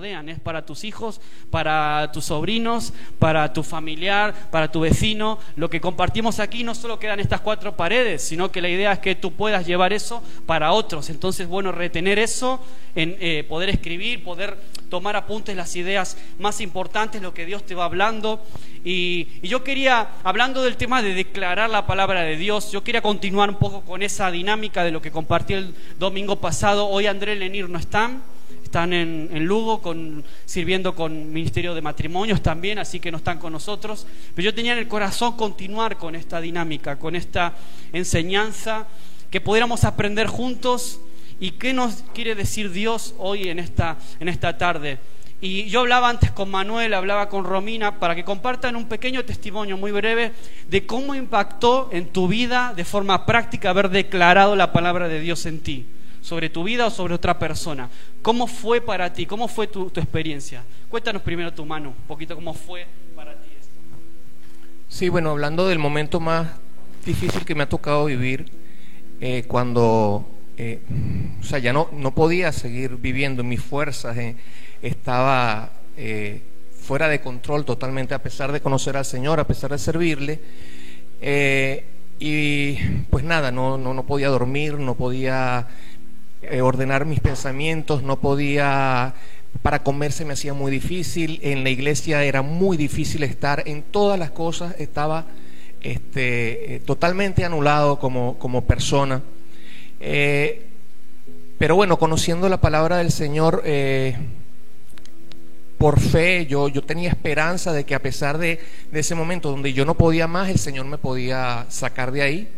rodean, es para tus hijos, para tus sobrinos, para tu familiar, para tu vecino. Lo que compartimos aquí no solo quedan estas cuatro paredes, sino que la idea es que tú puedas llevar eso para otros. Entonces, bueno, retener eso, en, eh, poder escribir, poder tomar apuntes las ideas más importantes, lo que Dios te va hablando. Y, y, yo quería, hablando del tema de declarar la palabra de Dios, yo quería continuar un poco con esa dinámica de lo que compartí el domingo pasado. Hoy André Lenir no están, están en, Lugo sirviendo con Ministerio de Matrimonios también, así que no están con nosotros. Pero yo tenía en el corazón continuar con esta dinámica, con esta enseñanza, que pudiéramos aprender juntos y qué nos quiere decir Dios hoy en esta, en esta tarde. Y yo hablaba antes con Manuel, hablaba con Romina, para que compartan un pequeño testimonio muy breve de cómo impactó en tu vida de forma práctica haber declarado la palabra de Dios en ti, sobre tu vida o sobre otra persona. ¿Cómo fue para ti? ¿Cómo fue tu, tu experiencia? Cuéntanos primero tu mano, un poquito cómo fue para ti esto. Sí, bueno, hablando del momento más difícil que me ha tocado vivir, eh, cuando, eh, o sea, ya no, no podía seguir viviendo en mis fuerzas. Eh, estaba fuera de control totalmente a pesar de conocer al Señor, a pesar de servirle. Y pues nada, no, no, no, podía dormir, no podía eh, ordenar mis pensamientos, no podía... Para comer se me hacía muy difícil, en la iglesia era muy difícil estar, en todas las cosas estaba este, totalmente anulado como, como persona. pero bueno, conociendo la palabra del Señor, por fe, yo, yo tenía esperanza de que a pesar de, de, ese momento donde yo no podía más, el Señor me podía sacar de ahí.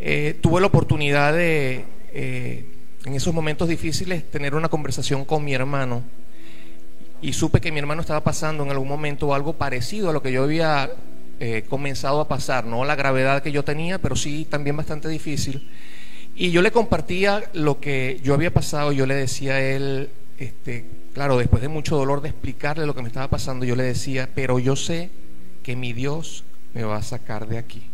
Eh, tuve la oportunidad de, eh, en esos momentos difíciles, tener una conversación con mi hermano y supe que mi hermano estaba pasando en algún momento algo parecido a lo que yo había eh, comenzado a pasar, no la gravedad que yo tenía, pero sí también bastante difícil. Y yo le compartía lo que yo había pasado, yo le decía a él, este, claro, después de mucho dolor de explicarle lo que me estaba pasando, yo le decía, pero yo sé que mi Dios me va a sacar de aquí.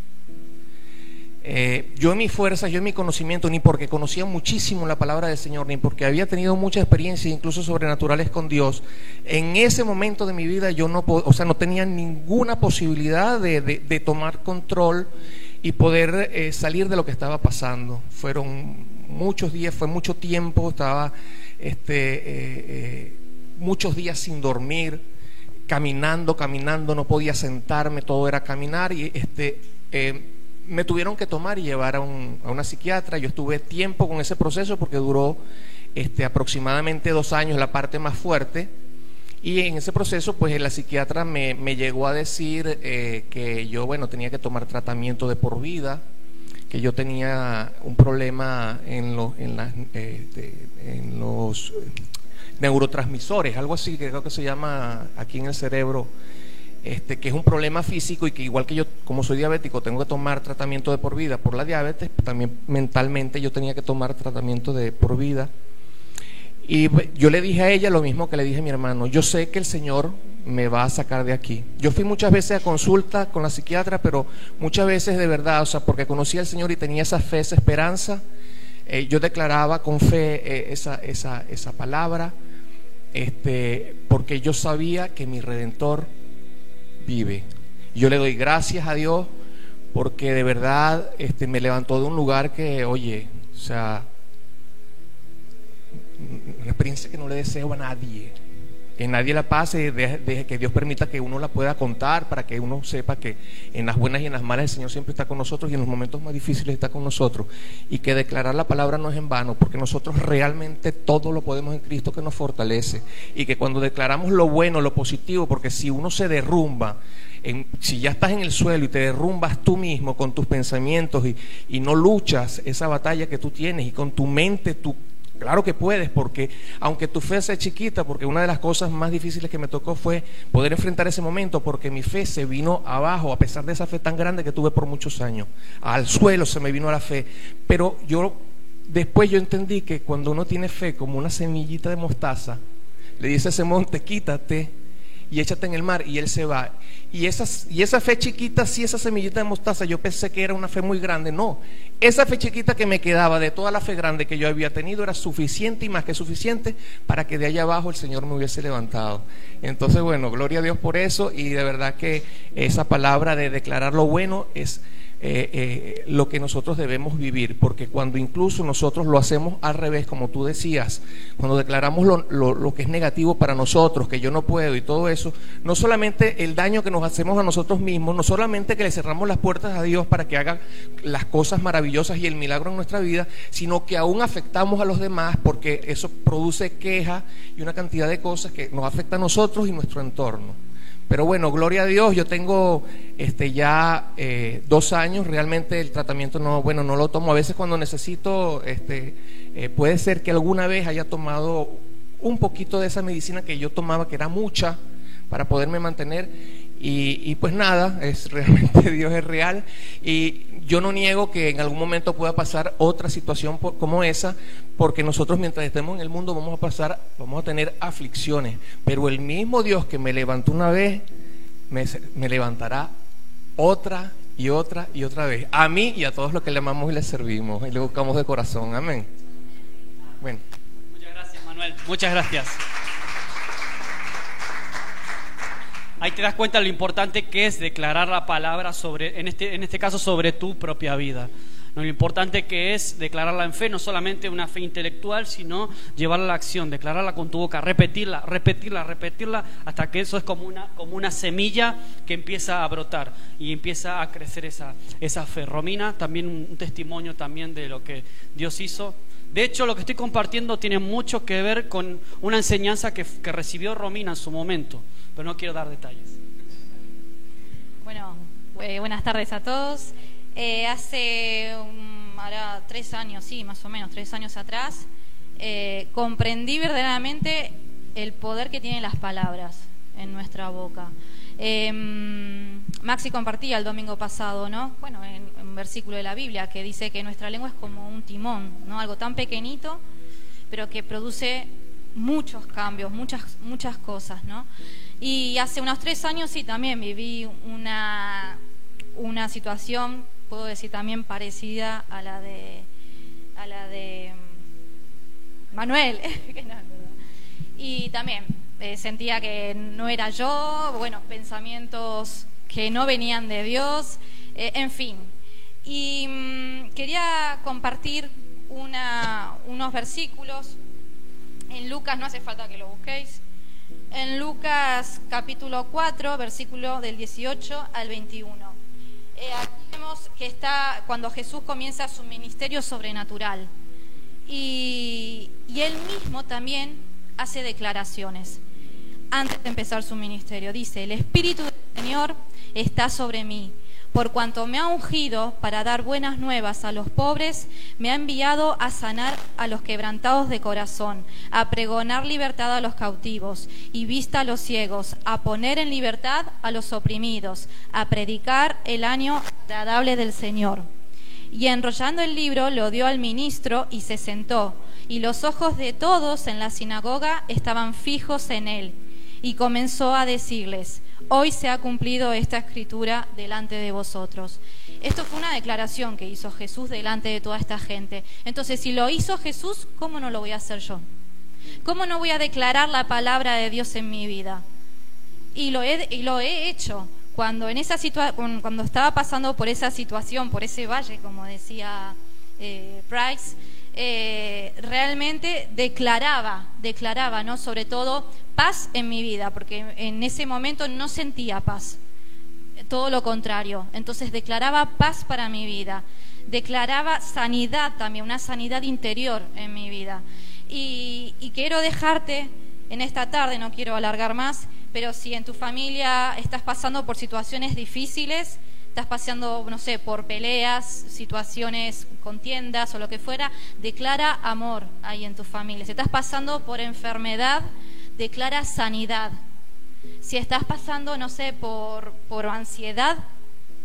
Eh, yo en mi fuerza, yo en mi conocimiento, ni porque conocía muchísimo la palabra del Señor, ni porque había tenido mucha experiencia, incluso sobrenaturales con Dios, en ese momento de mi vida yo no, o sea, no tenía ninguna posibilidad de, de, tomar control y poder eh, salir de lo que estaba pasando. Fueron muchos días, fue mucho tiempo, estaba este, eh, muchos días sin dormir, caminando, caminando, no podía sentarme, todo era caminar y este, me tuvieron que tomar y llevar a, un, una psiquiatra. Yo estuve tiempo con ese proceso porque duró este, aproximadamente dos años, la parte más fuerte. Y en ese proceso, pues la psiquiatra me, llegó a decir eh, que yo, bueno, tenía que tomar tratamiento de por vida, que yo tenía un problema en, de, en los neurotransmisores, algo así que creo que se llama aquí en el cerebro, este, que es un problema físico y que igual que yo, como soy diabético, tengo que tomar tratamiento de por vida por la diabetes, también mentalmente yo tenía que tomar tratamiento de por vida. Y yo le dije a ella lo mismo que le dije a mi hermano, yo sé que el Señor me va a sacar de aquí. Yo fui muchas veces a consulta con la psiquiatra, pero muchas veces de verdad, o sea, porque conocía al Señor y tenía esa fe, esa esperanza, eh, yo declaraba con fe eh, esa, esa, esa palabra, este, porque yo sabía que mi Redentor vive. Yo le doy gracias a Dios porque de verdad este, me levantó de un lugar que, oye, o sea, una experiencia que no le deseo a nadie. Que nadie la pase, deje, que Dios permita que uno la pueda contar para que uno sepa que en las buenas y en las malas el Señor siempre está con nosotros y en los momentos más difíciles está con nosotros. Y que declarar la palabra no es en vano, porque nosotros realmente todo lo podemos en Cristo que nos fortalece. Y que cuando declaramos lo bueno, lo positivo, porque si uno se derrumba, si ya estás en el suelo y te derrumbas tú mismo con tus pensamientos y, y no luchas esa batalla que tú tienes y con tu mente tú Claro que puedes, porque aunque tu fe sea chiquita, porque una de las cosas más difíciles que me tocó fue poder enfrentar ese momento, porque mi fe se vino abajo, a pesar de esa fe tan grande que tuve por muchos años. Al suelo se me vino la fe. Pero yo, después yo entendí que cuando uno tiene fe como una semillita de mostaza, le dice a ese monte, quítate, y échate en el mar y él se va. Y, esas, y esa fe chiquita, sí, esa semillita de mostaza, yo pensé que era una fe muy grande. No, esa fe chiquita que me quedaba de toda la fe grande que yo había tenido era suficiente y más que suficiente para que de allá abajo el Señor me hubiese levantado. Entonces, bueno, gloria a Dios por eso y de verdad que esa palabra de declarar lo bueno es eh, eh, lo que nosotros debemos vivir, porque cuando incluso nosotros lo hacemos al revés, como tú decías, cuando declaramos lo, que es negativo para nosotros, que yo no puedo y todo eso, no solamente el daño que nos hacemos a nosotros mismos, no solamente que le cerramos las puertas a Dios para que haga las cosas maravillosas y el milagro en nuestra vida, sino que aún afectamos a los demás porque eso produce queja y una cantidad de cosas que nos afecta a nosotros y nuestro entorno. Pero bueno, gloria a Dios, yo tengo este, ya eh, dos años, realmente el tratamiento no, bueno, no lo tomo. A veces cuando necesito, este, eh, puede ser que alguna vez haya tomado un poquito de esa medicina que yo tomaba, que era mucha, para poderme mantener. Y, y pues nada, es realmente Dios es real. Y yo no niego que en algún momento pueda pasar otra situación como esa, porque nosotros mientras estemos en el mundo vamos a pasar, vamos a tener aflicciones, pero el mismo Dios que me levantó una vez, me, levantará otra y otra y otra vez, a mí y a todos los que le amamos y le servimos y le buscamos de corazón, amén. Bueno. Muchas gracias, Manuel, muchas gracias. Ahí te das cuenta lo importante que es declarar la palabra sobre, en este, en este caso, sobre tu propia vida. Lo importante que es declararla en fe, no solamente una fe intelectual, sino llevarla a la acción, declararla con tu boca, repetirla, repetirla, repetirla, hasta que eso es como una, como una semilla que empieza a brotar y empieza a crecer esa, esa fe. Romina, también un, testimonio también de lo que Dios hizo. De hecho, lo que estoy compartiendo tiene mucho que ver con una enseñanza que, que recibió Romina en su momento, pero no quiero dar detalles. Bueno, eh, buenas tardes a todos. Eh, hace ahora tres años, sí, más o menos, tres años atrás, eh, comprendí verdaderamente el poder que tienen las palabras en nuestra boca. Em, Maxi compartía el domingo pasado, ¿no? Bueno, en, un versículo de la Biblia que dice que nuestra lengua es como un timón, ¿no? Algo tan pequeñito, pero que produce muchos cambios, muchas, muchas cosas, ¿no? Y hace unos tres años sí también viví una, una situación puedo decir también parecida a la de a la de mm, Manuel y también eh, sentía que no era yo bueno pensamientos que no venían de Dios eh, en fin. Y mm, quería compartir una, unos versículos. En Lucas no hace falta que lo busquéis. En Lucas capítulo 4 versículo del 18 al 21 eh, aquí vemos que está cuando Jesús comienza su ministerio sobrenatural. Y, y él mismo también hace declaraciones antes de empezar su ministerio. Dice, el Espíritu del Señor está sobre mí por cuanto me ha ungido para dar buenas nuevas a los pobres, me ha enviado a sanar a los quebrantados de corazón, a pregonar libertad a los cautivos y vista a los ciegos, a poner en libertad a los oprimidos, a predicar el año agradable del Señor. Y enrollando el libro lo dio al ministro y se sentó, y los ojos de todos en la sinagoga estaban fijos en él, y comenzó a decirles, hoy se ha cumplido esta escritura delante de vosotros. Esto fue una declaración que hizo Jesús delante de toda esta gente. Entonces, si lo hizo Jesús, ¿cómo no lo voy a hacer yo? ¿Cómo no voy a declarar la palabra de Dios en mi vida? Y lo he, y lo he hecho. Cuando, en esa cuando estaba pasando por esa situación, por ese valle, como decía eh, Price, eh, realmente declaraba, declaraba, ¿no? Sobre todo paz en mi vida, porque en ese momento no sentía paz, todo lo contrario. Entonces declaraba paz para mi vida, declaraba sanidad también, una sanidad interior en mi vida. Y, y quiero dejarte en esta tarde, no quiero alargar más, pero si en tu familia estás pasando por situaciones difíciles, estás pasando, no sé, por peleas, situaciones, contiendas o lo que fuera, declara amor ahí en tu familia. Si estás pasando por enfermedad, declara sanidad. Si estás pasando, no sé, por, por ansiedad,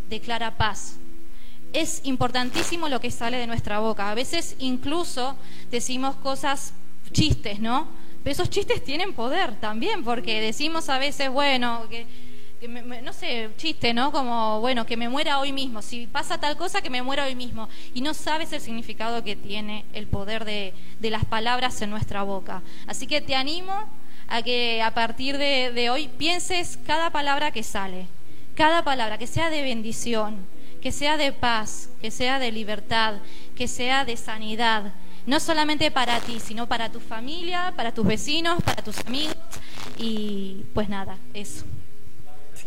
declara paz. Es importantísimo lo que sale de nuestra boca. A veces incluso decimos cosas, chistes, ¿no? Pero esos chistes tienen poder también, porque decimos a veces, bueno, que, no sé, chiste, ¿no? Como, bueno, que me muera hoy mismo. Si pasa tal cosa, que me muera hoy mismo. Y no sabes el significado que tiene el poder de, de las palabras en nuestra boca. Así que te animo a que a partir de, de hoy pienses cada palabra que sale, cada palabra, que sea de bendición, que sea de paz, que sea de libertad, que sea de sanidad no solamente para ti, sino para tu familia, para tus vecinos, para tus amigos y pues nada, eso.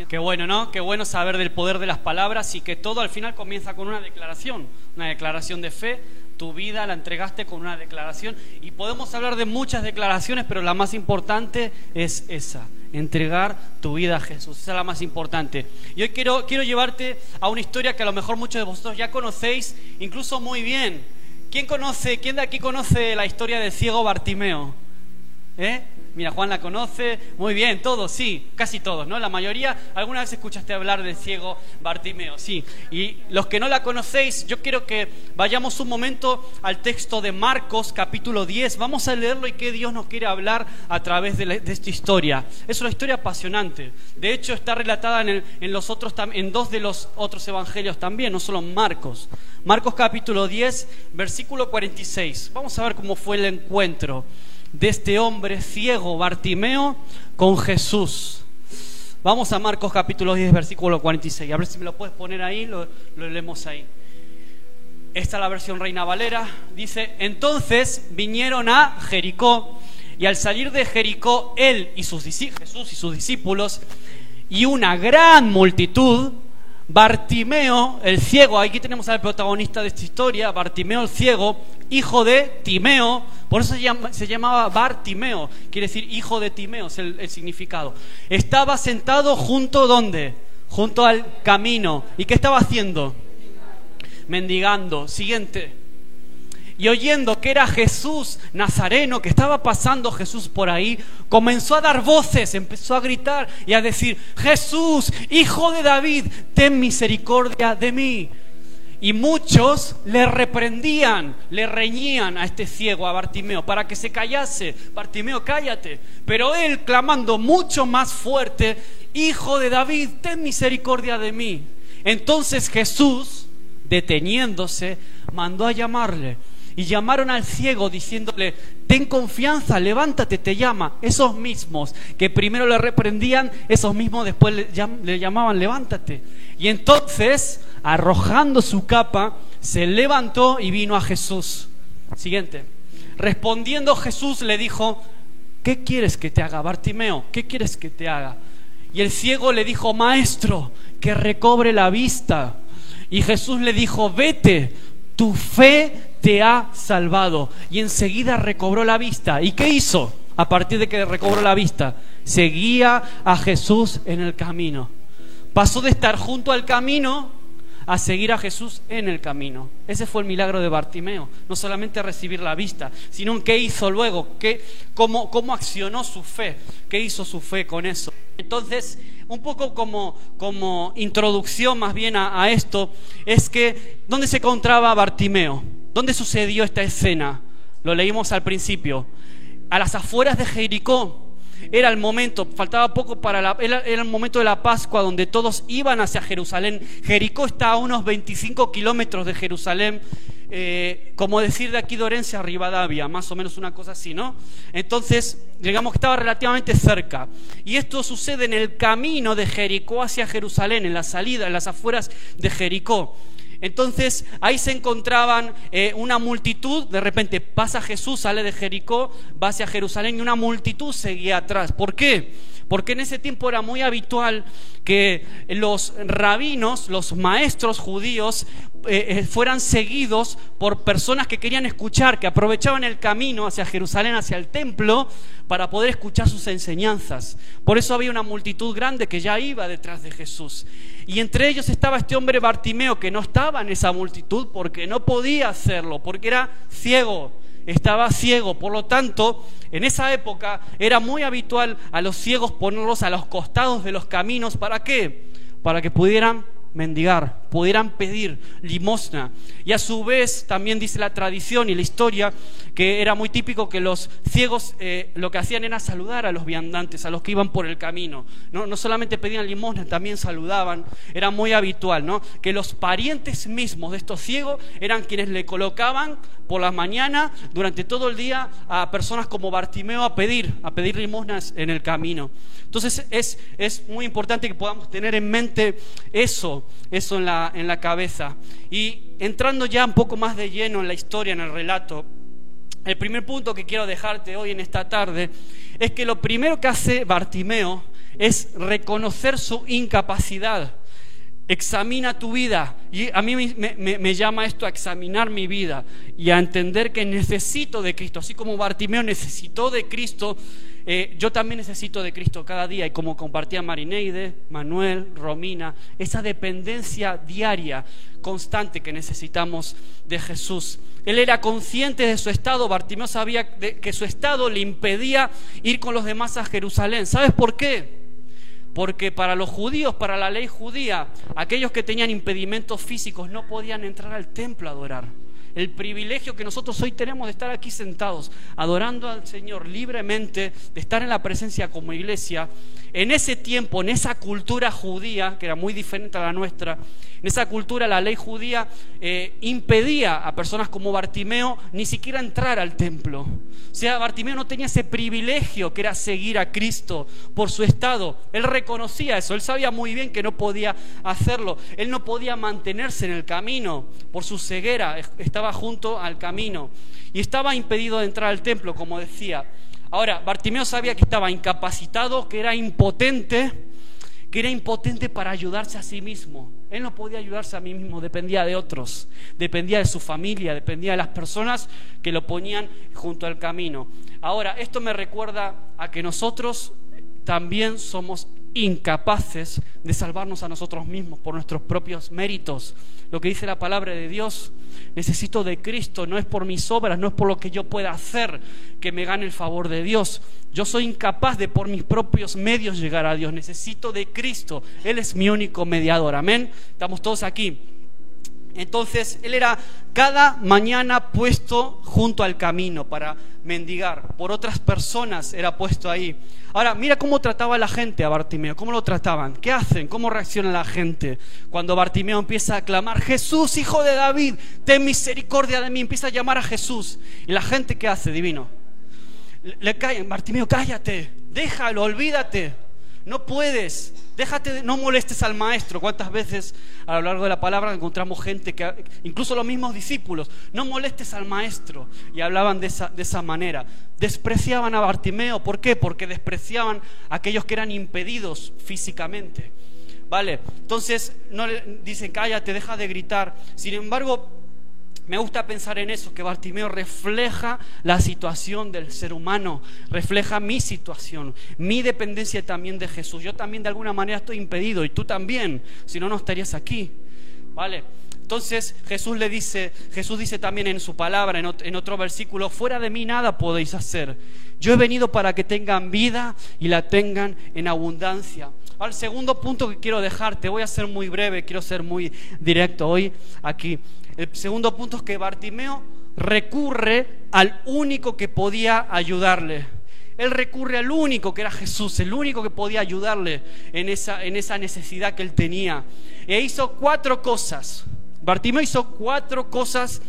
Qué bueno, ¿no? Qué bueno saber del poder de las palabras y que todo al final comienza con una declaración, una declaración de fe. Tu vida la entregaste con una declaración y podemos hablar de muchas declaraciones, pero la más importante es esa, entregar tu vida a Jesús. Esa es la más importante. Y hoy quiero, quiero llevarte a una historia que a lo mejor muchos de vosotros ya conocéis, incluso muy bien ¿Quién conoce, quién de aquí conoce la historia del ciego Bartimeo? ¿Eh? Mira, Juan la conoce, muy bien, todos, sí, casi todos, ¿no? La mayoría, alguna vez escuchaste hablar del ciego Bartimeo, sí. Y los que no la conocéis, yo quiero que vayamos un momento al texto de Marcos, capítulo 10. Vamos a leerlo y qué Dios nos quiere hablar a través de, esta historia. Es una historia apasionante. De hecho, está relatada en, los otros, en dos de los otros evangelios también, no solo en Marcos. Marcos capítulo 10, versículo 46. Vamos a ver cómo fue el encuentro de este hombre ciego, Bartimeo, con Jesús. Vamos a Marcos capítulo 10, versículo 46. A ver si me lo puedes poner ahí, lo, leemos ahí. Esta es la versión Reina Valera. Dice, entonces vinieron a Jericó y al salir de Jericó, él y sus Jesús y sus discípulos y una gran multitud, Bartimeo, el ciego, aquí tenemos al protagonista de esta historia, Bartimeo el ciego, hijo de Timeo, por eso se, llamaba Bartimeo, quiere decir hijo de Timeo, es el, significado. Estaba sentado junto. Junto al camino. ¿Y qué estaba haciendo? Mendigando. Siguiente. Y oyendo que era Jesús Nazareno, que estaba pasando Jesús por ahí, comenzó a dar voces, empezó a gritar y a decir, Jesús, hijo de David, ten misericordia de mí. Y muchos le reprendían, le reñían a este ciego, a Bartimeo, para que se callase. Bartimeo, cállate. Pero él, clamando mucho más fuerte, Hijo de David, ten misericordia de mí. Entonces Jesús, deteniéndose, mandó a llamarle. Y llamaron al ciego diciéndole, ten confianza, levántate, te llama. Esos mismos que primero le reprendían, esos mismos después le, llamaban, levántate. Y entonces arrojando su capa, se levantó y vino a Jesús. Siguiente. Respondiendo Jesús le dijo, ¿qué quieres que te haga, Bartimeo? ¿Qué quieres que te haga? Y el ciego le dijo, Maestro, que recobre la vista. Y Jesús le dijo, vete, tu fe te ha salvado. Y enseguida recobró la vista. ¿Y qué hizo? A partir de que recobró la vista, seguía a Jesús en el camino. Pasó de estar junto al camino a seguir a Jesús en el camino. Ese fue el milagro de Bartimeo. No solamente recibir la vista, sino qué hizo luego, qué, cómo, cómo accionó su fe, qué hizo su fe con eso. Entonces, un poco como, como introducción más bien a, a esto, es que, ¿dónde se encontraba Bartimeo? ¿Dónde sucedió esta escena? Lo leímos al principio. A las afueras de Jericó, era el momento, faltaba poco para la, era, el momento de la Pascua donde todos iban hacia Jerusalén. Jericó está a unos 25 kilómetros de Jerusalén, eh, como decir de aquí de a Rivadavia, más o menos una cosa así, ¿no? Entonces, digamos que estaba relativamente cerca. Y esto sucede en el camino de Jericó hacia Jerusalén, en la salida, en las afueras de Jericó. Entonces ahí se encontraban eh, una multitud, de repente pasa Jesús, sale de Jericó, va hacia Jerusalén y una multitud seguía atrás. ¿Por qué? Porque en ese tiempo era muy habitual que los rabinos, los maestros judíos, eh, eh, fueran seguidos por personas que querían escuchar, que aprovechaban el camino hacia Jerusalén, hacia el templo, para poder escuchar sus enseñanzas. Por eso había una multitud grande que ya iba detrás de Jesús. Y entre ellos estaba este hombre Bartimeo, que no estaba en esa multitud porque no podía hacerlo, porque era ciego estaba ciego. Por lo tanto, en esa época era muy habitual a los ciegos ponerlos a los costados de los caminos. ¿Para qué? Para que pudieran mendigar, pudieran pedir limosna. Y a su vez también dice la tradición y la historia que era muy típico que los ciegos eh, lo que hacían era saludar a los viandantes, a los que iban por el camino. No, no solamente pedían limosna, también saludaban. Era muy habitual, ¿no? Que los parientes mismos de estos ciegos eran quienes le colocaban por la mañana, durante todo el día, a personas como Bartimeo a pedir, a pedir limosnas en el camino. Entonces es, es muy importante que podamos tener en mente eso, eso en la, en la cabeza. Y entrando ya un poco más de lleno en la historia, en el relato, el primer punto que quiero dejarte hoy en esta tarde es que lo primero que hace Bartimeo es reconocer su incapacidad. Examina tu vida. Y a mí me, llama esto a examinar mi vida y a entender que necesito de Cristo. Así como Bartimeo necesitó de Cristo, eh, yo también necesito de Cristo cada día. Y como compartía Marineide, Manuel, Romina, esa dependencia diaria, constante que necesitamos de Jesús. Él era consciente de su estado. Bartimeo sabía que su estado le impedía ir con los demás a Jerusalén. ¿Sabes por qué? Porque para los judíos, para la ley judía, aquellos que tenían impedimentos físicos no podían entrar al templo a adorar. El privilegio que nosotros hoy tenemos de estar aquí sentados, adorando al Señor libremente, de estar en la presencia como iglesia, en ese tiempo, en esa cultura judía, que era muy diferente a la nuestra, en esa cultura la ley judía eh, impedía a personas como Bartimeo ni siquiera entrar al templo. O sea, Bartimeo no tenía ese privilegio que era seguir a Cristo por su estado. Él reconocía eso, él sabía muy bien que no podía hacerlo, él no podía mantenerse en el camino por su ceguera, estaba junto al camino y estaba impedido de entrar al templo, como decía. Ahora, Bartimeo sabía que estaba incapacitado, que era impotente, que era impotente para ayudarse a sí mismo. Él no podía ayudarse a mí mismo, dependía de otros, dependía de su familia, dependía de las personas que lo ponían junto al camino. Ahora, esto me recuerda a que nosotros también somos incapaces de salvarnos a nosotros mismos por nuestros propios méritos. Lo que dice la palabra de Dios, necesito de Cristo, no es por mis obras, no es por lo que yo pueda hacer que me gane el favor de Dios. Yo soy incapaz de por mis propios medios llegar a Dios, necesito de Cristo. Él es mi único mediador. Amén. Estamos todos aquí. Entonces, él era cada mañana puesto junto al camino para mendigar. Por otras personas era puesto ahí. Ahora, mira cómo trataba la gente a Bartimeo, cómo lo trataban, qué hacen, cómo reacciona la gente cuando Bartimeo empieza a clamar, Jesús, hijo de David, ten misericordia de mí, empieza a llamar a Jesús. Y la gente, ¿qué hace, divino? Le caen, Bartimeo, cállate, déjalo, olvídate, no puedes, déjate, no molestes al maestro. ¿Cuántas veces a lo largo de la palabra encontramos gente que, incluso los mismos discípulos, no molestes al maestro? Y hablaban de esa, de esa manera. Despreciaban a Bartimeo. ¿Por qué? Porque despreciaban a aquellos que eran impedidos físicamente. ¿Vale? Entonces, no le dicen, cállate, deja de gritar. Sin embargo, me gusta pensar en eso, que Bartimeo refleja la situación del ser humano, refleja mi situación, mi dependencia también de Jesús. Yo también de alguna manera estoy impedido y tú también, si no, no estarías aquí. ¿Vale? Entonces Jesús le dice, Jesús dice también en su palabra, en otro versículo, fuera de mí nada podéis hacer. Yo he venido para que tengan vida y la tengan en abundancia. Al segundo punto que quiero dejarte, voy a ser muy breve, quiero ser muy directo hoy aquí. El segundo punto es que Bartimeo recurre al único que podía ayudarle. Él recurre al único que era Jesús, el único que podía ayudarle en esa, en esa necesidad que él tenía. E hizo cuatro cosas. Bartimeo hizo cuatro cosas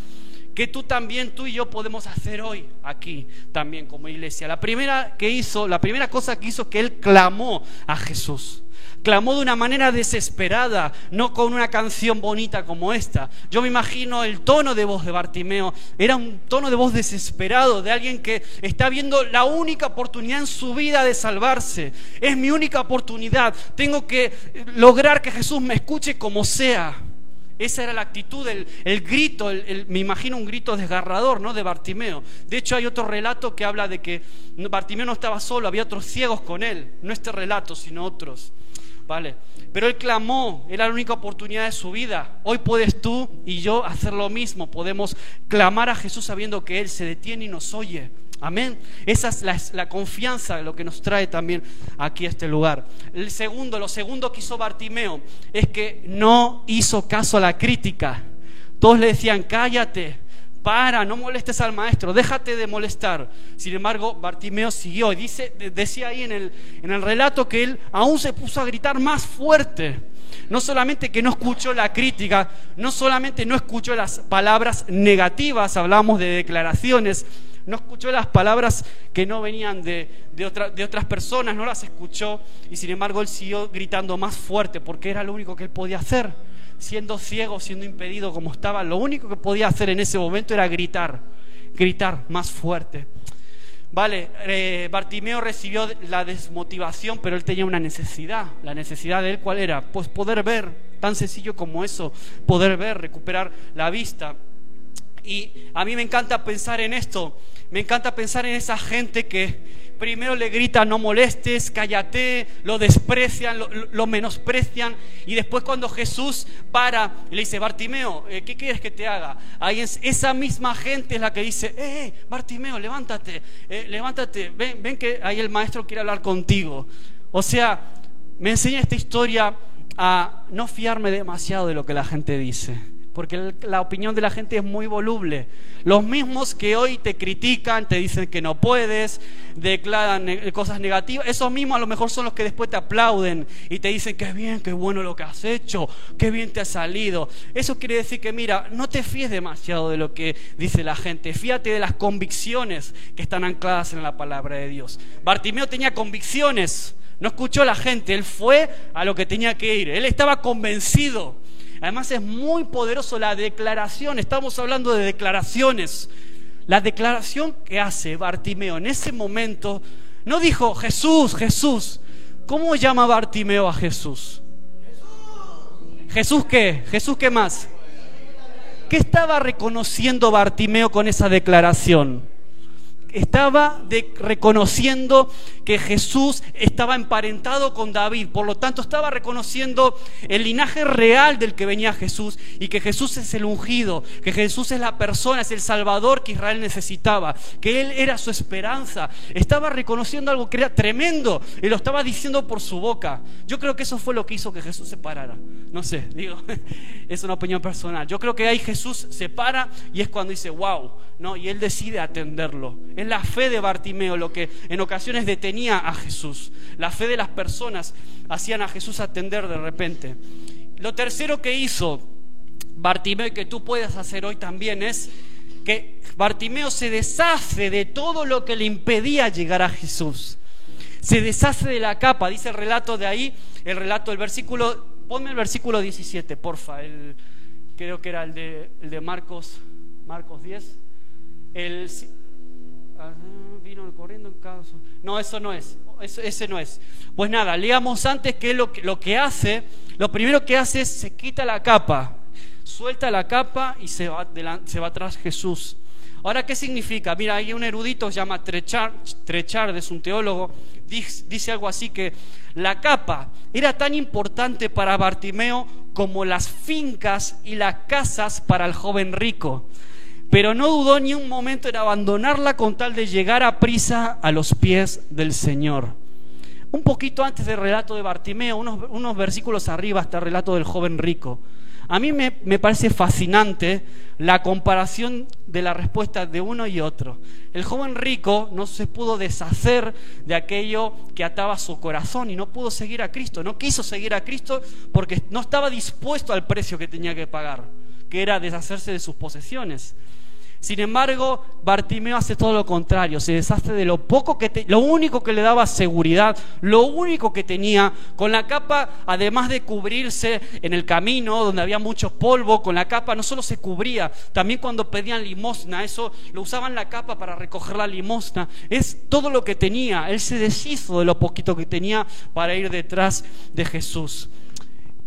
que tú también, tú y yo podemos hacer hoy aquí también como iglesia. La primera que hizo, la primera cosa que hizo es que él clamó a Jesús clamó de una manera desesperada, no con una canción bonita como esta. Yo me imagino el tono de voz de Bartimeo, era un tono de voz desesperado, de alguien que está viendo la única oportunidad en su vida de salvarse. Es mi única oportunidad, tengo que lograr que Jesús me escuche como sea. Esa era la actitud, el, grito, me imagino un grito desgarrador, ¿no? De Bartimeo. De hecho, hay otro relato que habla de que Bartimeo no estaba solo, había otros ciegos con él. No este relato, sino otros. ¿vale? Pero él clamó, era la única oportunidad de su vida. Hoy puedes tú y yo hacer lo mismo, podemos clamar a Jesús sabiendo que Él se detiene y nos oye. Amén. Esa es la, la, confianza, lo que nos trae también aquí a este lugar. El segundo, lo segundo que hizo Bartimeo es que no hizo caso a la crítica. Todos le decían, cállate, para, no molestes al maestro, déjate de molestar. Sin embargo, Bartimeo siguió y dice, decía ahí en el, en el relato que él aún se puso a gritar más fuerte. No solamente que no escuchó la crítica, no solamente no escuchó las palabras negativas, hablamos de declaraciones, no escuchó las palabras que no venían de, de, de, otras personas, no las escuchó y sin embargo él siguió gritando más fuerte porque era lo único que él podía hacer. Siendo ciego, siendo impedido como estaba, lo único que podía hacer en ese momento era gritar, gritar más fuerte. Vale, eh, Bartimeo recibió la desmotivación, pero él tenía una necesidad. La necesidad de él, ¿cuál era? Pues poder ver, tan sencillo como eso, poder ver, recuperar la vista. Y a mí me encanta pensar en esto, me encanta pensar en esa gente que primero le grita no molestes, cállate, lo desprecian, lo, menosprecian y después cuando Jesús para le dice, Bartimeo, eh, ¿qué quieres que te haga? Ahí es, esa misma gente es la que dice, eh, eh Bartimeo, levántate, eh, levántate, ven, ven que ahí el maestro quiere hablar contigo. O sea, me enseña esta historia a no fiarme demasiado de lo que la gente dice porque la opinión de la gente es muy voluble. Los mismos que hoy te critican, te dicen que no puedes, declaran cosas negativas, esos mismos a lo mejor son los que después te aplauden y te dicen que bien, qué bueno lo que has hecho, qué bien te ha salido. Eso quiere decir que, mira, no te fíes demasiado de lo que dice la gente, fíate de las convicciones que están ancladas en la palabra de Dios. Bartimeo tenía convicciones. No escuchó a la gente, él fue a lo que tenía que ir. Él estaba convencido Además es muy poderoso la declaración, estamos hablando de declaraciones. La declaración que hace Bartimeo en ese momento, no dijo Jesús, Jesús. ¿Cómo llama Bartimeo a Jesús? ¿Jesús qué? ¿Jesús qué más? ¿Qué estaba reconociendo Bartimeo con esa declaración? Estaba reconociendo que Jesús estaba emparentado con David, por lo tanto estaba reconociendo el linaje real del que venía Jesús y que Jesús es el ungido, que Jesús es la persona, es el Salvador que Israel necesitaba, que Él era su esperanza. Estaba reconociendo algo que era tremendo y lo estaba diciendo por su boca. Yo creo que eso fue lo que hizo que Jesús se parara. No sé, digo, es una opinión personal. Yo creo que ahí Jesús se para y es cuando dice, wow, ¿no? y Él decide atenderlo la fe de Bartimeo lo que en ocasiones detenía a Jesús. La fe de las personas hacían a Jesús atender de repente. Lo tercero que hizo Bartimeo y que tú puedes hacer hoy también es que Bartimeo se deshace de todo lo que le impedía llegar a Jesús. Se deshace de la capa, dice el relato de ahí, el relato del versículo, ponme el versículo 17, porfa, creo que era el de, el de Marcos, Marcos 10. El, vino corriendo en caso. No, eso no es. ese no es. Pues nada, leamos antes que lo, que lo que hace. Lo primero que hace es se quita la capa, suelta la capa y se va, se va tras Jesús. Ahora, ¿qué significa? Mira, hay un erudito, se llama Trechard, Trechard es un teólogo, dice algo así que la capa era tan importante para Bartimeo como las fincas y las casas para el joven rico pero no dudó ni un momento en abandonarla con tal de llegar a prisa a los pies del Señor. Un poquito antes del relato de Bartimeo, unos, versículos arriba está el relato del joven rico. A mí me, parece fascinante la comparación de la respuesta de uno y otro. El joven rico no se pudo deshacer de aquello que ataba su corazón y no pudo seguir a Cristo. No quiso seguir a Cristo porque no estaba dispuesto al precio que tenía que pagar, que era deshacerse de sus posesiones. Sin embargo, Bartimeo hace todo lo contrario, se deshace de lo poco que lo único que le daba seguridad, lo único que tenía, con la capa, además de cubrirse en el camino donde había mucho polvo, con la capa no solo se cubría, también cuando pedían limosna, eso lo usaban la capa para recoger la limosna, es todo lo que tenía, él se deshizo de lo poquito que tenía para ir detrás de Jesús.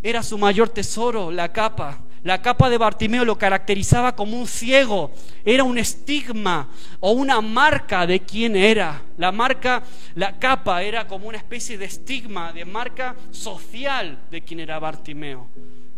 Era su mayor tesoro, la capa. La capa de Bartimeo lo caracterizaba como un ciego, era un estigma o una marca de quién era. La marca, la capa era como una especie de estigma, de marca social de quién era Bartimeo.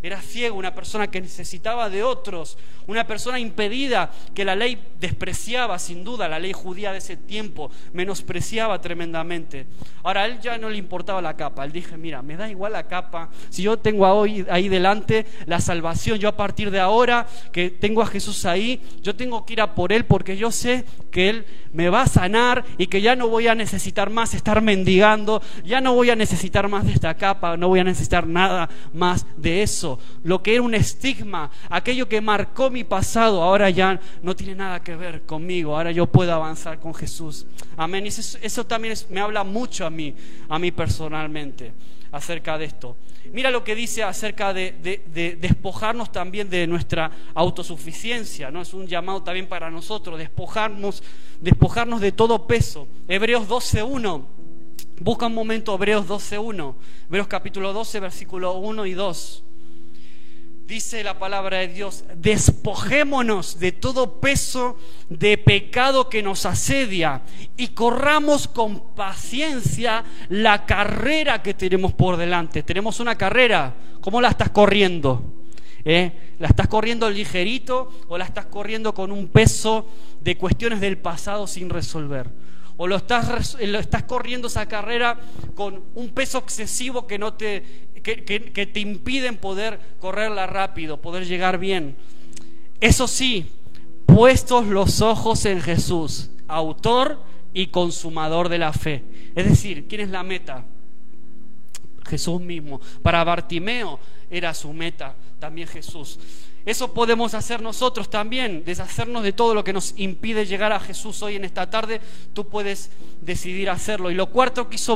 Era ciego, una persona que necesitaba de otros, una persona impedida que la ley despreciaba sin duda, la ley judía de ese tiempo, menospreciaba tremendamente. Ahora a él ya no le importaba la capa, él dije, mira, me da igual la capa, si yo tengo hoy ahí delante la salvación, yo a partir de ahora que tengo a Jesús ahí, yo tengo que ir a por él porque yo sé que él me va a sanar y que ya no voy a necesitar más estar mendigando, ya no voy a necesitar más de esta capa, no voy a necesitar nada más de eso. Lo que era un estigma, aquello que marcó mi pasado, ahora ya no tiene nada que ver conmigo, ahora yo puedo avanzar con Jesús. Amén. Y eso, también me habla mucho a mí, a mí personalmente, acerca de esto. Mira lo que dice acerca de, despojarnos también de nuestra autosuficiencia, ¿no? Es un llamado también para nosotros, despojarnos, despojarnos de todo peso. Hebreos 12.1, busca un momento Hebreos 12.1, Hebreos capítulo 12, versículo 1 y 2 dice la palabra de Dios, despojémonos de todo peso de pecado que nos asedia y corramos con paciencia la carrera que tenemos por delante. Tenemos una carrera, ¿cómo la estás corriendo? ¿Eh? ¿La estás corriendo ligerito o la estás corriendo con un peso de cuestiones del pasado sin resolver? o lo estás, lo estás corriendo esa carrera con un peso excesivo que, no te, que, te impiden poder correrla rápido, poder llegar bien. Eso sí, puestos los ojos en Jesús, autor y consumador de la fe. Es decir, ¿quién es la meta? Jesús mismo. Para Bartimeo era su meta, también Jesús. Eso podemos hacer nosotros también, deshacernos de todo lo que nos impide llegar a Jesús hoy en esta tarde. Tú puedes decidir hacerlo. Y lo cuarto que hizo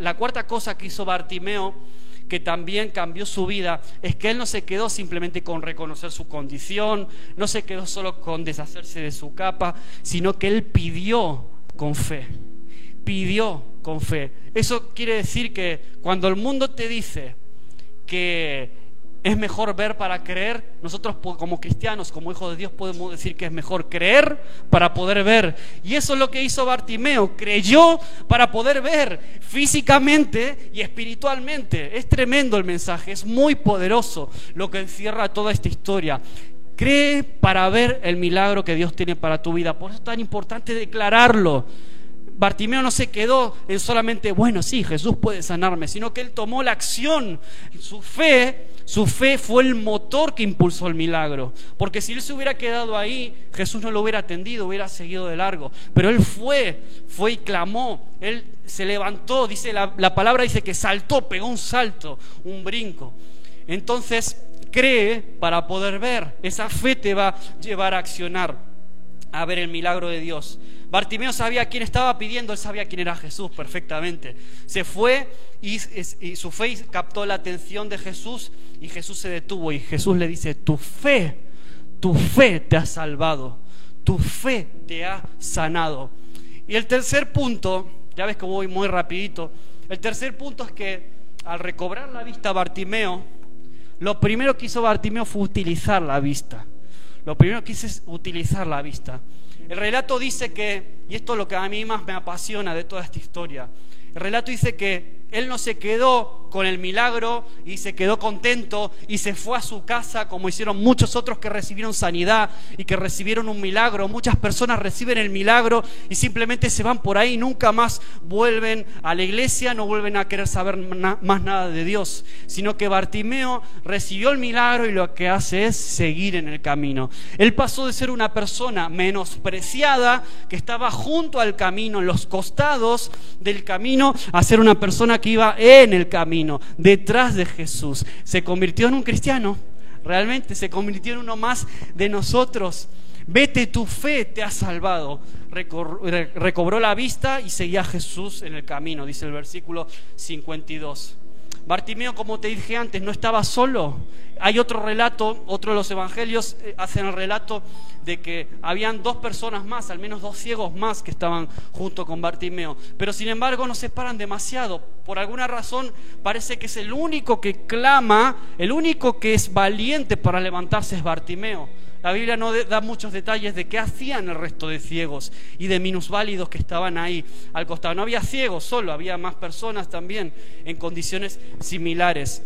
la, cuarta cosa que hizo Bartimeo, que también cambió su vida, es que él no se quedó simplemente con reconocer su condición, no se quedó solo con deshacerse de su capa, sino que él pidió con fe. Pidió con fe. Eso quiere decir que cuando el mundo te dice que es mejor ver para creer. Nosotros como cristianos, como hijos de Dios, podemos decir que es mejor creer para poder ver. Y eso es lo que hizo Bartimeo. Creyó para poder ver físicamente y espiritualmente. Es tremendo el mensaje, es muy poderoso lo que encierra toda esta historia. Cree para ver el milagro que Dios tiene para tu vida. Por eso es tan importante declararlo. Bartimeo no se quedó en solamente, bueno, sí, Jesús puede sanarme, sino que él tomó la acción. Su fe su fe fue el motor que impulsó el milagro. Porque si él se hubiera quedado ahí, Jesús no lo hubiera atendido, hubiera seguido de largo. Pero él fue, fue y clamó. Él se levantó, dice la, la palabra dice que saltó, pegó un salto, un brinco. Entonces cree para poder ver. Esa fe te va a llevar a accionar, a ver el milagro de Dios. Bartimeo sabía quién estaba pidiendo, él sabía quién era Jesús perfectamente. Se fue y, su fe captó la atención de Jesús y Jesús se detuvo y Jesús le dice, tu fe, tu fe te ha salvado, tu fe te ha sanado. Y el tercer punto, ya ves que voy muy rapidito, el tercer punto es que al recobrar la vista Bartimeo, lo primero que hizo Bartimeo fue utilizar la vista. Lo primero que hizo es utilizar la vista. El relato dice que, y esto es lo que a mí más me apasiona de toda esta historia, el relato dice que él no se quedó con el milagro y se quedó contento y se fue a su casa como hicieron muchos otros que recibieron sanidad y que recibieron un milagro. Muchas personas reciben el milagro y simplemente se van por ahí, nunca más vuelven a la iglesia, no vuelven a querer saber más nada de Dios, sino que Bartimeo recibió el milagro y lo que hace es seguir en el camino. Él pasó de ser una persona menospreciada que estaba junto al camino, en los costados del camino, a ser una persona que iba en el camino, detrás de Jesús. Se convirtió en un cristiano, realmente se convirtió en uno más de nosotros. Vete, tu fe te ha salvado. recobró la vista y seguía a Jesús en el camino, dice el versículo 52. Bartimeo, como te dije antes, no estaba solo. Hay otro relato, otro de los evangelios eh, hacen el relato de que habían dos personas más, al menos dos ciegos más que estaban junto con Bartimeo. Pero sin embargo no se paran demasiado. Por alguna razón parece que es el único que clama, el único que es valiente para levantarse es Bartimeo. La Biblia no da muchos detalles de qué hacían el resto de ciegos y de minusválidos que estaban ahí al costado. No había ciegos solo, había más personas también en condiciones similares.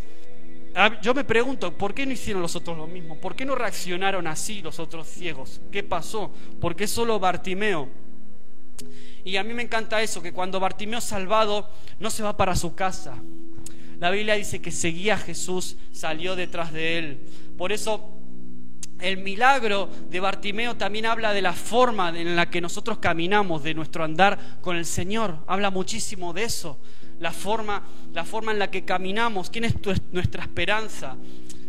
yo me pregunto, ¿por qué no hicieron los otros lo mismo? ¿Por qué no reaccionaron así los otros ciegos? ¿Qué pasó? ¿Por qué solo Bartimeo? Y a mí me encanta eso, que cuando Bartimeo salvado no se va para su casa. La Biblia dice que seguía a Jesús, salió detrás de él. Por eso el milagro de Bartimeo también habla de la forma en la que nosotros caminamos, de nuestro andar con el Señor. Habla muchísimo de eso. La forma, la forma en la que caminamos, quién es nuestra esperanza.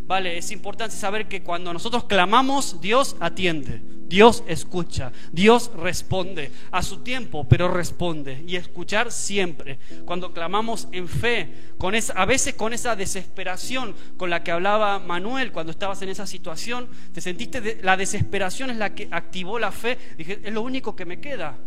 Vale, es importante saber que cuando nosotros clamamos, Dios atiende. Dios escucha, Dios responde a su tiempo, pero responde. Y escuchar siempre. Cuando clamamos en fe, con esa, a veces con esa desesperación con la que hablaba Manuel cuando estabas en esa situación, te sentiste, la desesperación es la que activó la fe. Dije, es lo único que me queda.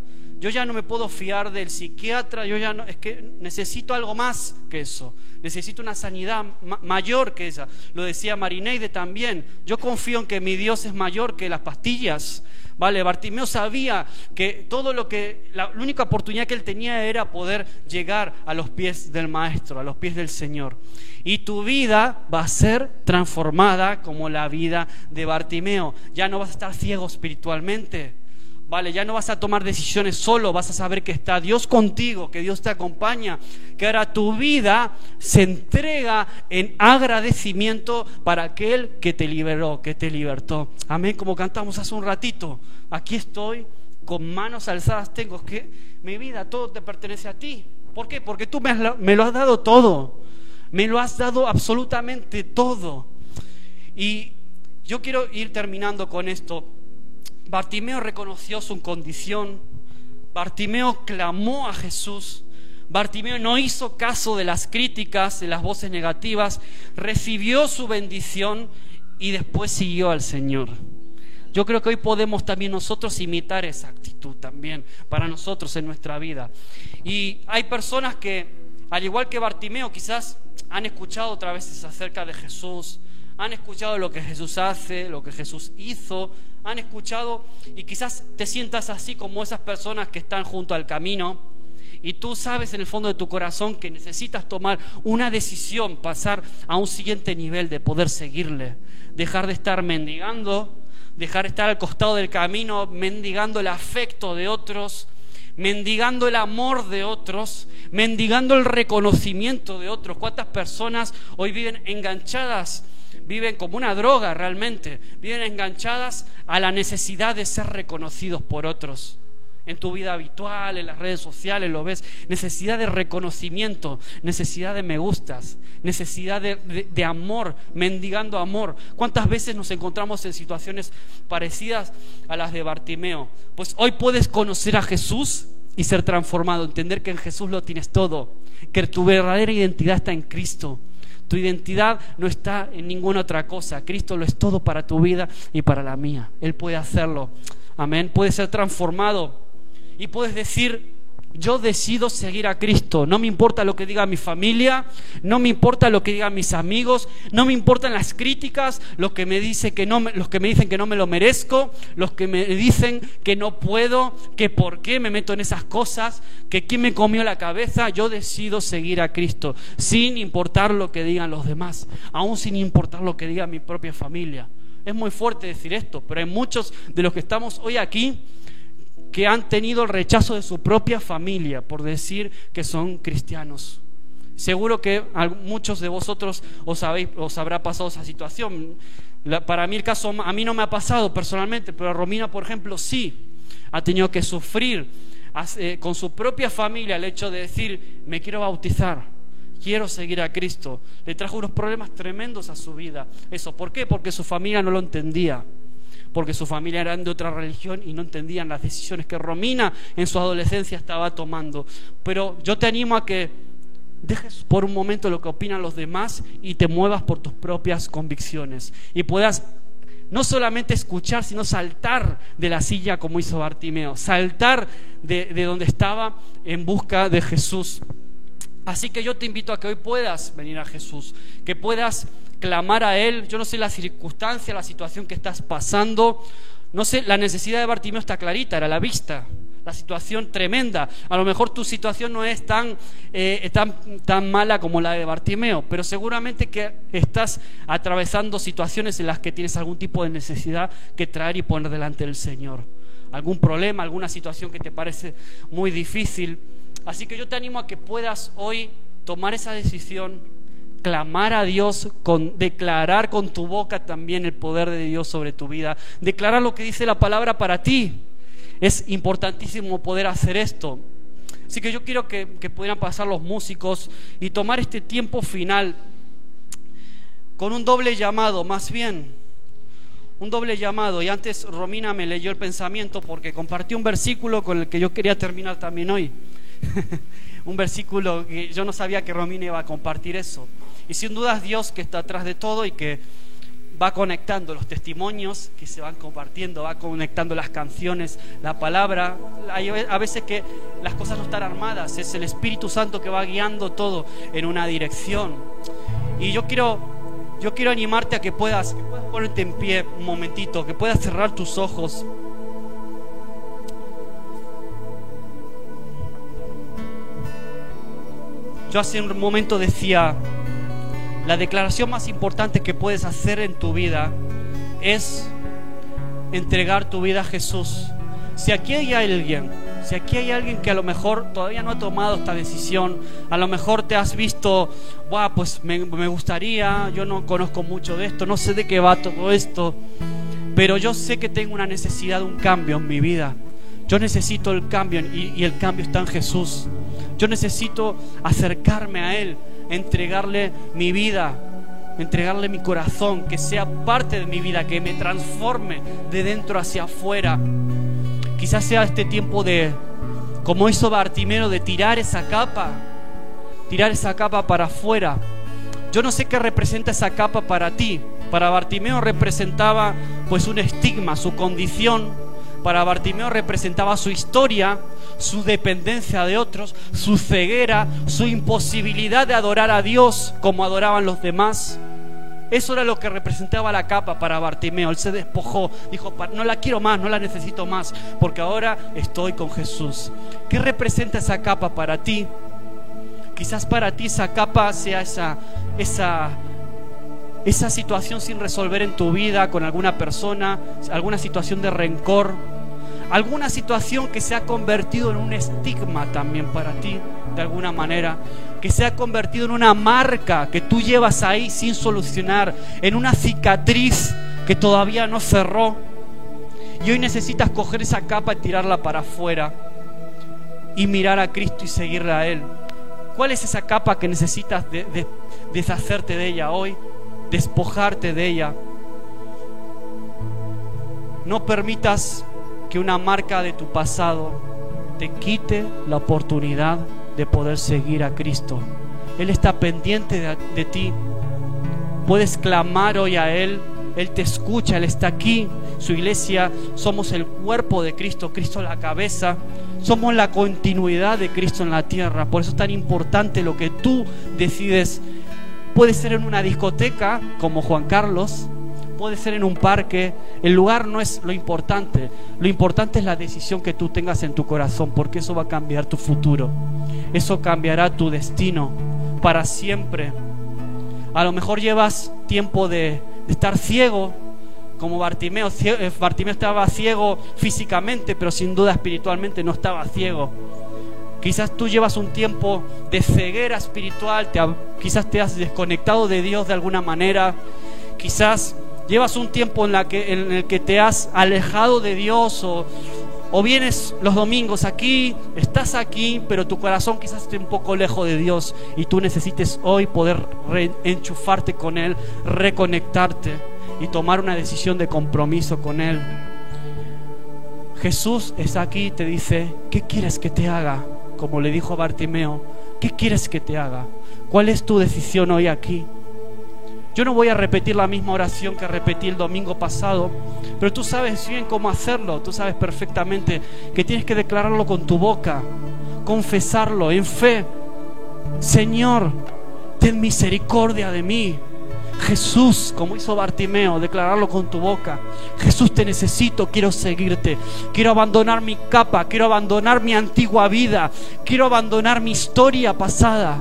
Yo ya no me puedo fiar del psiquiatra, yo ya no, es que necesito algo más que eso. Necesito una sanidad mayor que esa. Lo decía Marineide también. Yo confío en que mi Dios es mayor que las pastillas. Vale, Bartimeo sabía que todo lo que, la, la única oportunidad que él tenía era poder llegar a los pies del Maestro, a los pies del Señor. Y tu vida va a ser transformada como la vida de Bartimeo. Ya no vas a estar ciego espiritualmente Vale, ya no vas a tomar decisiones solo, vas a saber que está Dios contigo, que Dios te acompaña, que ahora tu vida se entrega en agradecimiento para aquel que te liberó, que te libertó. Amén, como cantamos hace un ratito. Aquí estoy, con manos alzadas tengo que mi vida, todo te pertenece a ti. ¿Por qué? Porque tú me, me lo has dado todo. Me lo has dado absolutamente todo. Y yo quiero ir terminando con esto. Bartimeo reconoció su condición, Bartimeo clamó a Jesús, Bartimeo no hizo caso de las críticas, de las voces negativas, recibió su bendición y después siguió al Señor. Yo creo que hoy podemos también nosotros imitar esa actitud también para nosotros en nuestra vida. Y hay personas que, al igual que Bartimeo, quizás han escuchado otra veces acerca de Jesús, han escuchado lo que Jesús hace, lo que Jesús hizo, han escuchado y quizás te sientas así como esas personas que están junto al camino y tú sabes en el fondo de tu corazón que necesitas tomar una decisión, pasar a un siguiente nivel de poder seguirle, dejar de estar mendigando, dejar de estar al costado del camino, mendigando el afecto de otros, mendigando el amor de otros, mendigando el reconocimiento de otros. ¿Cuántas personas hoy viven enganchadas viven como una droga realmente, viven enganchadas a la necesidad de ser reconocidos por otros. En tu vida habitual, en las redes sociales, lo ves. Necesidad de reconocimiento, necesidad de me gustas, necesidad de, amor, mendigando amor. ¿Cuántas veces nos encontramos en situaciones parecidas a las de Bartimeo? Pues hoy puedes conocer a Jesús y ser transformado, entender que en Jesús lo tienes todo, que tu verdadera identidad está en Cristo, tu identidad no está en ninguna otra cosa. Cristo lo es todo para tu vida y para la mía. Él puede hacerlo. Amén. Puede ser transformado. Y puedes decir, yo decido seguir a Cristo. No me importa lo que diga mi familia, no me importa lo que digan mis amigos, no me importan las críticas, los que me dicen que no, los que me dicen que no me lo merezco, los que me dicen que no puedo, que por qué me meto en esas cosas, que quién me comió la cabeza. Yo decido seguir a Cristo, sin importar lo que digan los demás, aún sin importar lo que diga mi propia familia. Es muy fuerte decir esto, pero hay muchos de los que estamos hoy aquí que han tenido el rechazo de su propia familia por decir que son cristianos. Seguro que muchos de vosotros os, habéis, os habrá pasado esa situación. para mí el caso, a mí no me ha pasado personalmente, pero a Romina, por ejemplo, sí. Ha tenido que sufrir eh, con su propia familia el hecho de decir, me quiero bautizar, quiero seguir a Cristo. Le trajo unos problemas tremendos a su vida. Eso, ¿por qué? Porque su familia no lo entendía porque su familia era de otra religión y no entendían las decisiones que Romina en su adolescencia estaba tomando. Pero yo te animo a que dejes por un momento lo que opinan los demás y te muevas por tus propias convicciones y puedas no solamente escuchar, sino saltar de la silla como hizo Bartimeo, saltar de, de donde estaba en busca de Jesús. Así que yo te invito a que hoy puedas venir a Jesús, que puedas clamar a Él. Yo no sé la circunstancia, la situación que estás pasando. No sé, la necesidad de Bartimeo está clarita, era la vista. la situación tremenda. A lo mejor tu situación no es tan, eh, tan, tan mala como la de Bartimeo, pero seguramente que estás atravesando situaciones en las que tienes algún tipo de necesidad que traer y poner delante del Señor. Algún problema, alguna situación que te parece muy difícil. Así que yo te animo a que puedas hoy tomar esa decisión, clamar a Dios, con, declarar con tu boca también el poder de Dios sobre tu vida, declarar lo que dice la palabra para ti. Es importantísimo poder hacer esto. Así que yo quiero que, pudieran pasar los músicos y tomar este tiempo final con un doble llamado, más bien, un doble llamado. Y antes Romina me leyó el pensamiento porque compartió un versículo con el que yo quería terminar también hoy. un versículo que yo no sabía que Romina iba a compartir eso. Y sin duda Dios que está atrás de todo y que va conectando los testimonios que se van compartiendo, va conectando las canciones, la palabra. Hay a veces que las cosas no están armadas, es el Espíritu Santo que va guiando todo en una dirección. Y yo quiero, yo quiero animarte a que puedas ponerte en pie un momentito, que puedas cerrar tus ojos. Yo hace un momento decía, la declaración más importante que puedes hacer en tu vida es entregar tu vida a Jesús. Si aquí hay alguien, si aquí hay alguien que a lo mejor todavía no ha tomado esta decisión, a lo mejor te has visto, Buah, pues me, gustaría, yo no conozco mucho de esto, no sé de qué va todo esto, pero yo sé que tengo una necesidad de un cambio en mi vida. Yo necesito el cambio y, el cambio está en Jesús. Yo necesito acercarme a Él entregarle mi vida, entregarle mi corazón, que sea parte de mi vida, que me transforme de dentro hacia afuera. Quizás sea este tiempo de, como hizo Bartimeo, de tirar esa capa, tirar esa capa para afuera. Yo no sé qué representa esa capa para ti. Para Bartimeo representaba pues un estigma, su condición. Para Bartimeo representaba su historia, su dependencia de otros, su ceguera, su imposibilidad de adorar a Dios como adoraban los demás. Eso era lo que representaba la capa para Bartimeo. Él se despojó, dijo, no la quiero más, no la necesito más, porque ahora estoy con Jesús. ¿Qué representa esa capa para ti? Quizás para ti esa capa sea esa, esa, esa situación sin resolver en tu vida con alguna persona, alguna situación de rencor, alguna situación que se ha convertido en un estigma también para ti, de alguna manera, que se ha convertido en una marca que tú llevas ahí sin solucionar, en una cicatriz que todavía no cerró. Y hoy necesitas coger esa capa y tirarla para afuera y mirar a Cristo y seguirle a Él. ¿Cuál es esa capa que necesitas deshacerte de ella hoy? Despojarte de ella. No permitas que una marca de tu pasado te quite la oportunidad de poder seguir a Cristo. Él está pendiente de, ti. Puedes clamar hoy a Él. Él te escucha, Él está aquí. Su iglesia, somos el cuerpo de Cristo, Cristo la cabeza. Somos la continuidad de Cristo en la tierra. Por eso es tan importante lo que tú decides. Puede ser en una discoteca como Juan Carlos, puede ser en un parque, el lugar no es lo importante, lo importante es la decisión que tú tengas en tu corazón, porque eso va a cambiar tu futuro, eso cambiará tu destino para siempre. A lo mejor llevas tiempo de, estar ciego, como Bartimeo. Eh, Bartimeo estaba ciego físicamente, pero sin duda espiritualmente no estaba ciego. Quizás tú llevas un tiempo de ceguera espiritual, quizás te has desconectado de Dios de alguna manera, quizás llevas un tiempo en, que, el que te has alejado de Dios o, o vienes los domingos aquí, estás aquí, pero tu corazón quizás esté un poco lejos de Dios y tú necesites hoy poder enchufarte con Él, reconectarte y tomar una decisión de compromiso con Él. Jesús está aquí y te dice, ¿qué quieres que te haga? Como le dijo a Bartimeo, ¿qué quieres que te haga? ¿Cuál es tu decisión hoy aquí? Yo no voy a repetir la misma oración que repetí el domingo pasado, pero tú sabes bien cómo hacerlo, tú sabes perfectamente que tienes que declararlo con tu boca, confesarlo en fe. Señor, ten misericordia de mí. Jesús, como hizo Bartimeo, declararlo con tu boca. Jesús, te necesito, quiero seguirte. Quiero abandonar mi capa, quiero abandonar mi antigua vida, quiero abandonar mi historia pasada.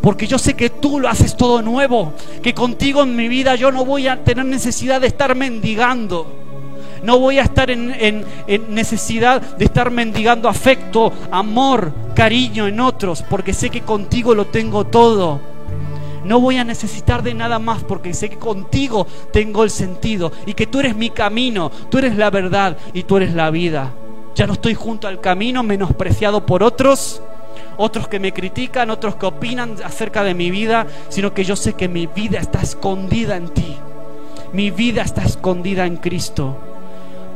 Porque yo sé que tú lo haces todo nuevo, que contigo en mi vida yo no voy a tener necesidad de estar mendigando. No voy a estar en, en, necesidad de estar mendigando afecto, amor, cariño en otros, porque sé que contigo lo tengo todo. No voy a necesitar de nada más porque sé que contigo tengo el sentido y que tú eres mi camino, tú eres la verdad y tú eres la vida. Ya no estoy junto al camino menospreciado por otros, otros que me critican, otros que opinan acerca de mi vida, sino que yo sé que mi vida está escondida en ti. Mi vida está escondida en Cristo.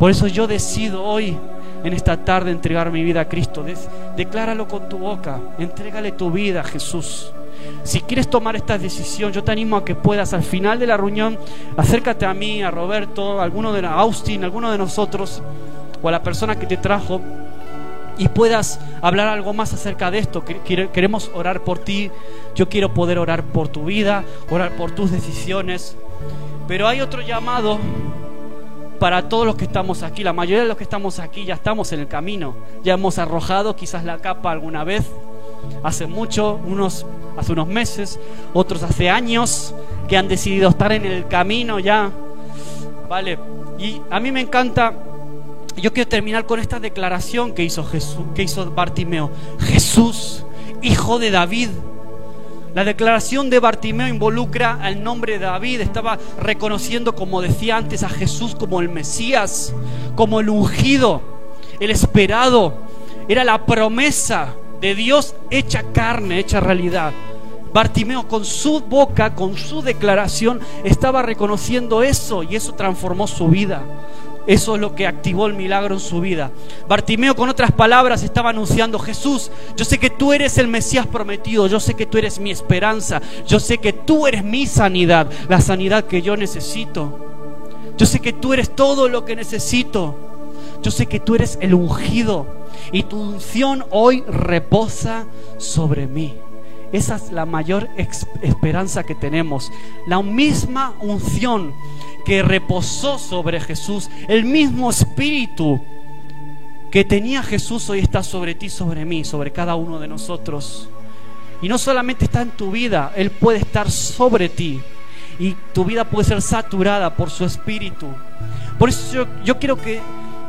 Por eso yo decido hoy, en esta tarde, entregar mi vida a Cristo. decláralo con tu boca. Entrégale tu vida a Jesús. Si quieres tomar esta decisión, yo te animo a que puedas al final de la reunión, acércate a mí, a Roberto, a alguno de Austin, a alguno de nosotros, o a la persona que te trajo, y puedas hablar algo más acerca de esto. Queremos orar por ti, yo quiero poder orar por tu vida, orar por tus decisiones. Pero hay otro llamado para todos los que estamos aquí. La mayoría de los que estamos aquí ya estamos en el camino. Ya hemos arrojado quizás la capa alguna vez, hace mucho, unos hace unos meses, otros hace años que han decidido estar en el camino ya. Vale. Y a mí me encanta yo quiero terminar con esta declaración que hizo Jesús, que hizo Bartimeo. Jesús, hijo de David, la declaración de Bartimeo involucra al nombre de David. Estaba reconociendo, como decía antes, a Jesús como el Mesías, como el ungido, el esperado. Era la promesa de Dios hecha carne, hecha realidad. Bartimeo con su boca, con su declaración, estaba reconociendo eso y eso transformó su vida. Eso es lo que activó el milagro en su vida. Bartimeo, con otras palabras, estaba anunciando, Jesús, yo sé que tú eres el Mesías prometido, yo sé que tú eres mi esperanza, yo sé que tú eres mi sanidad, la sanidad que yo necesito. Yo sé que tú eres todo lo que necesito. Yo sé que tú eres el ungido y tu unción hoy reposa sobre mí. Esa es la mayor esperanza que tenemos. La misma unción que reposó sobre Jesús, el mismo espíritu que tenía Jesús hoy está sobre ti, sobre mí, sobre cada uno de nosotros. Y no solamente está en tu vida, Él puede estar sobre ti. Y tu vida puede ser saturada por su espíritu. Por eso yo, quiero que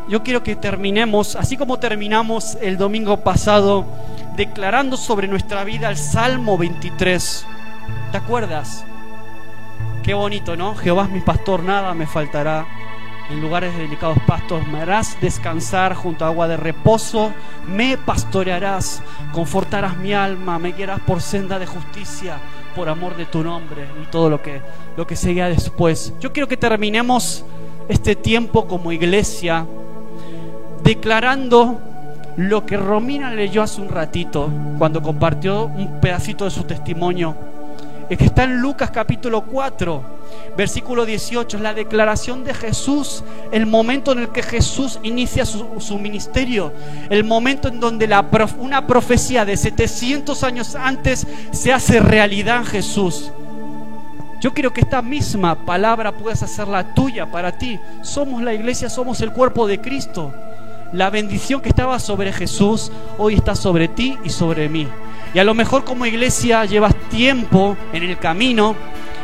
yo quiero que terminemos, así como terminamos el domingo pasado, declarando sobre nuestra vida el Salmo 23. ¿Te acuerdas? Qué bonito, ¿no? Jehová es mi pastor, nada me faltará. En lugares de delicados pastos me harás descansar junto a agua de reposo, me pastorearás, confortarás mi alma, me guiarás por senda de justicia, por amor de tu nombre y todo lo que, lo que seguía después. Yo quiero que terminemos este tiempo como iglesia declarando lo que Romina leyó hace un ratito cuando compartió un pedacito de su testimonio es que está en Lucas capítulo 4, versículo 18, es la declaración de Jesús, el momento en el que Jesús inicia su, ministerio, el momento en donde una profecía de 700 años antes se hace realidad en Jesús. Yo quiero que esta misma palabra puedas hacerla tuya para ti. Somos la iglesia, somos el cuerpo de Cristo. La bendición que estaba sobre Jesús hoy está sobre ti y sobre mí. Y a lo mejor como iglesia llevas tiempo en el camino,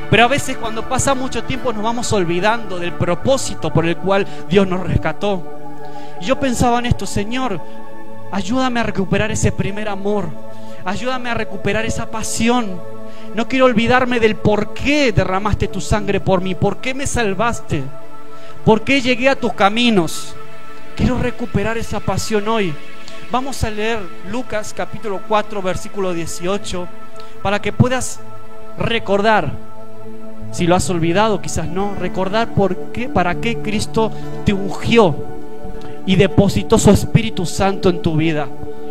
pero a veces cuando pasa mucho tiempo nos vamos olvidando del propósito por el cual Dios nos rescató. Yo pensaba en esto, Señor, ayúdame a recuperar ese primer amor, ayúdame a recuperar esa pasión. No quiero olvidarme del por qué derramaste tu sangre por mí, por qué me salvaste, por qué llegué a tus caminos. Quiero recuperar esa pasión hoy. Vamos a leer Lucas capítulo 4 versículo 18 para que puedas recordar, si lo has olvidado quizás no, recordar por qué, para qué Cristo te ungió y depositó su Espíritu Santo en tu vida.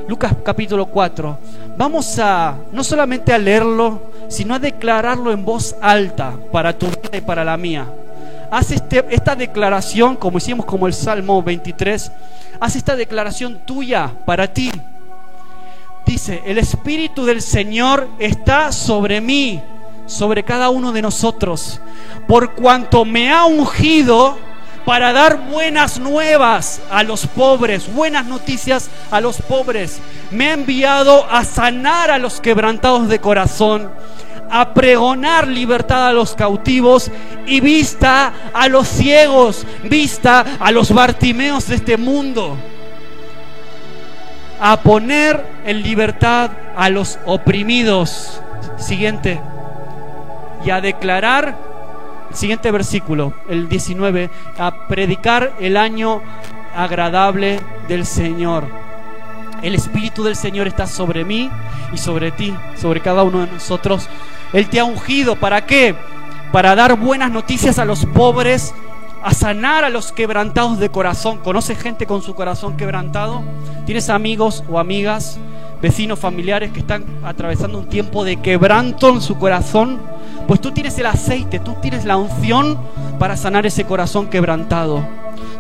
Lucas capítulo 4. Vamos a no solamente a leerlo, sino a declararlo en voz alta para tu vida y para la mía. Haz este, esta declaración, como hicimos como el Salmo 23, haz esta declaración tuya para ti. Dice, el Espíritu del Señor está sobre mí. sobre cada uno de nosotros, por cuanto me ha ungido para dar buenas nuevas a los pobres, buenas noticias a los pobres. Me ha enviado a sanar a los quebrantados de corazón, a pregonar libertad a los cautivos y vista a los ciegos, vista a los bartimeos de este mundo, a poner en libertad a los oprimidos. Siguiente. Y a declarar Siguiente versículo, el 19, a predicar el año agradable del Señor. El Espíritu del Señor está sobre mí y sobre ti, sobre cada uno de nosotros. Él te ha ungido, ¿para qué? Para dar buenas noticias a los pobres, a sanar a los quebrantados de corazón. ¿Conoces gente con su corazón quebrantado? ¿Tienes amigos o amigas, vecinos, familiares que están atravesando un tiempo de quebranto en su corazón? Pues tú tienes el aceite, tú tienes la unción para sanar ese corazón quebrantado.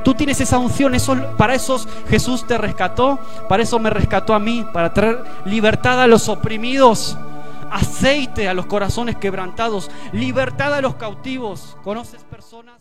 Tú tienes esa unción, eso, para eso Jesús te rescató, para eso me rescató a mí, para traer libertad a los oprimidos, aceite a los corazones quebrantados, libertad a los cautivos. ¿Conoces personas?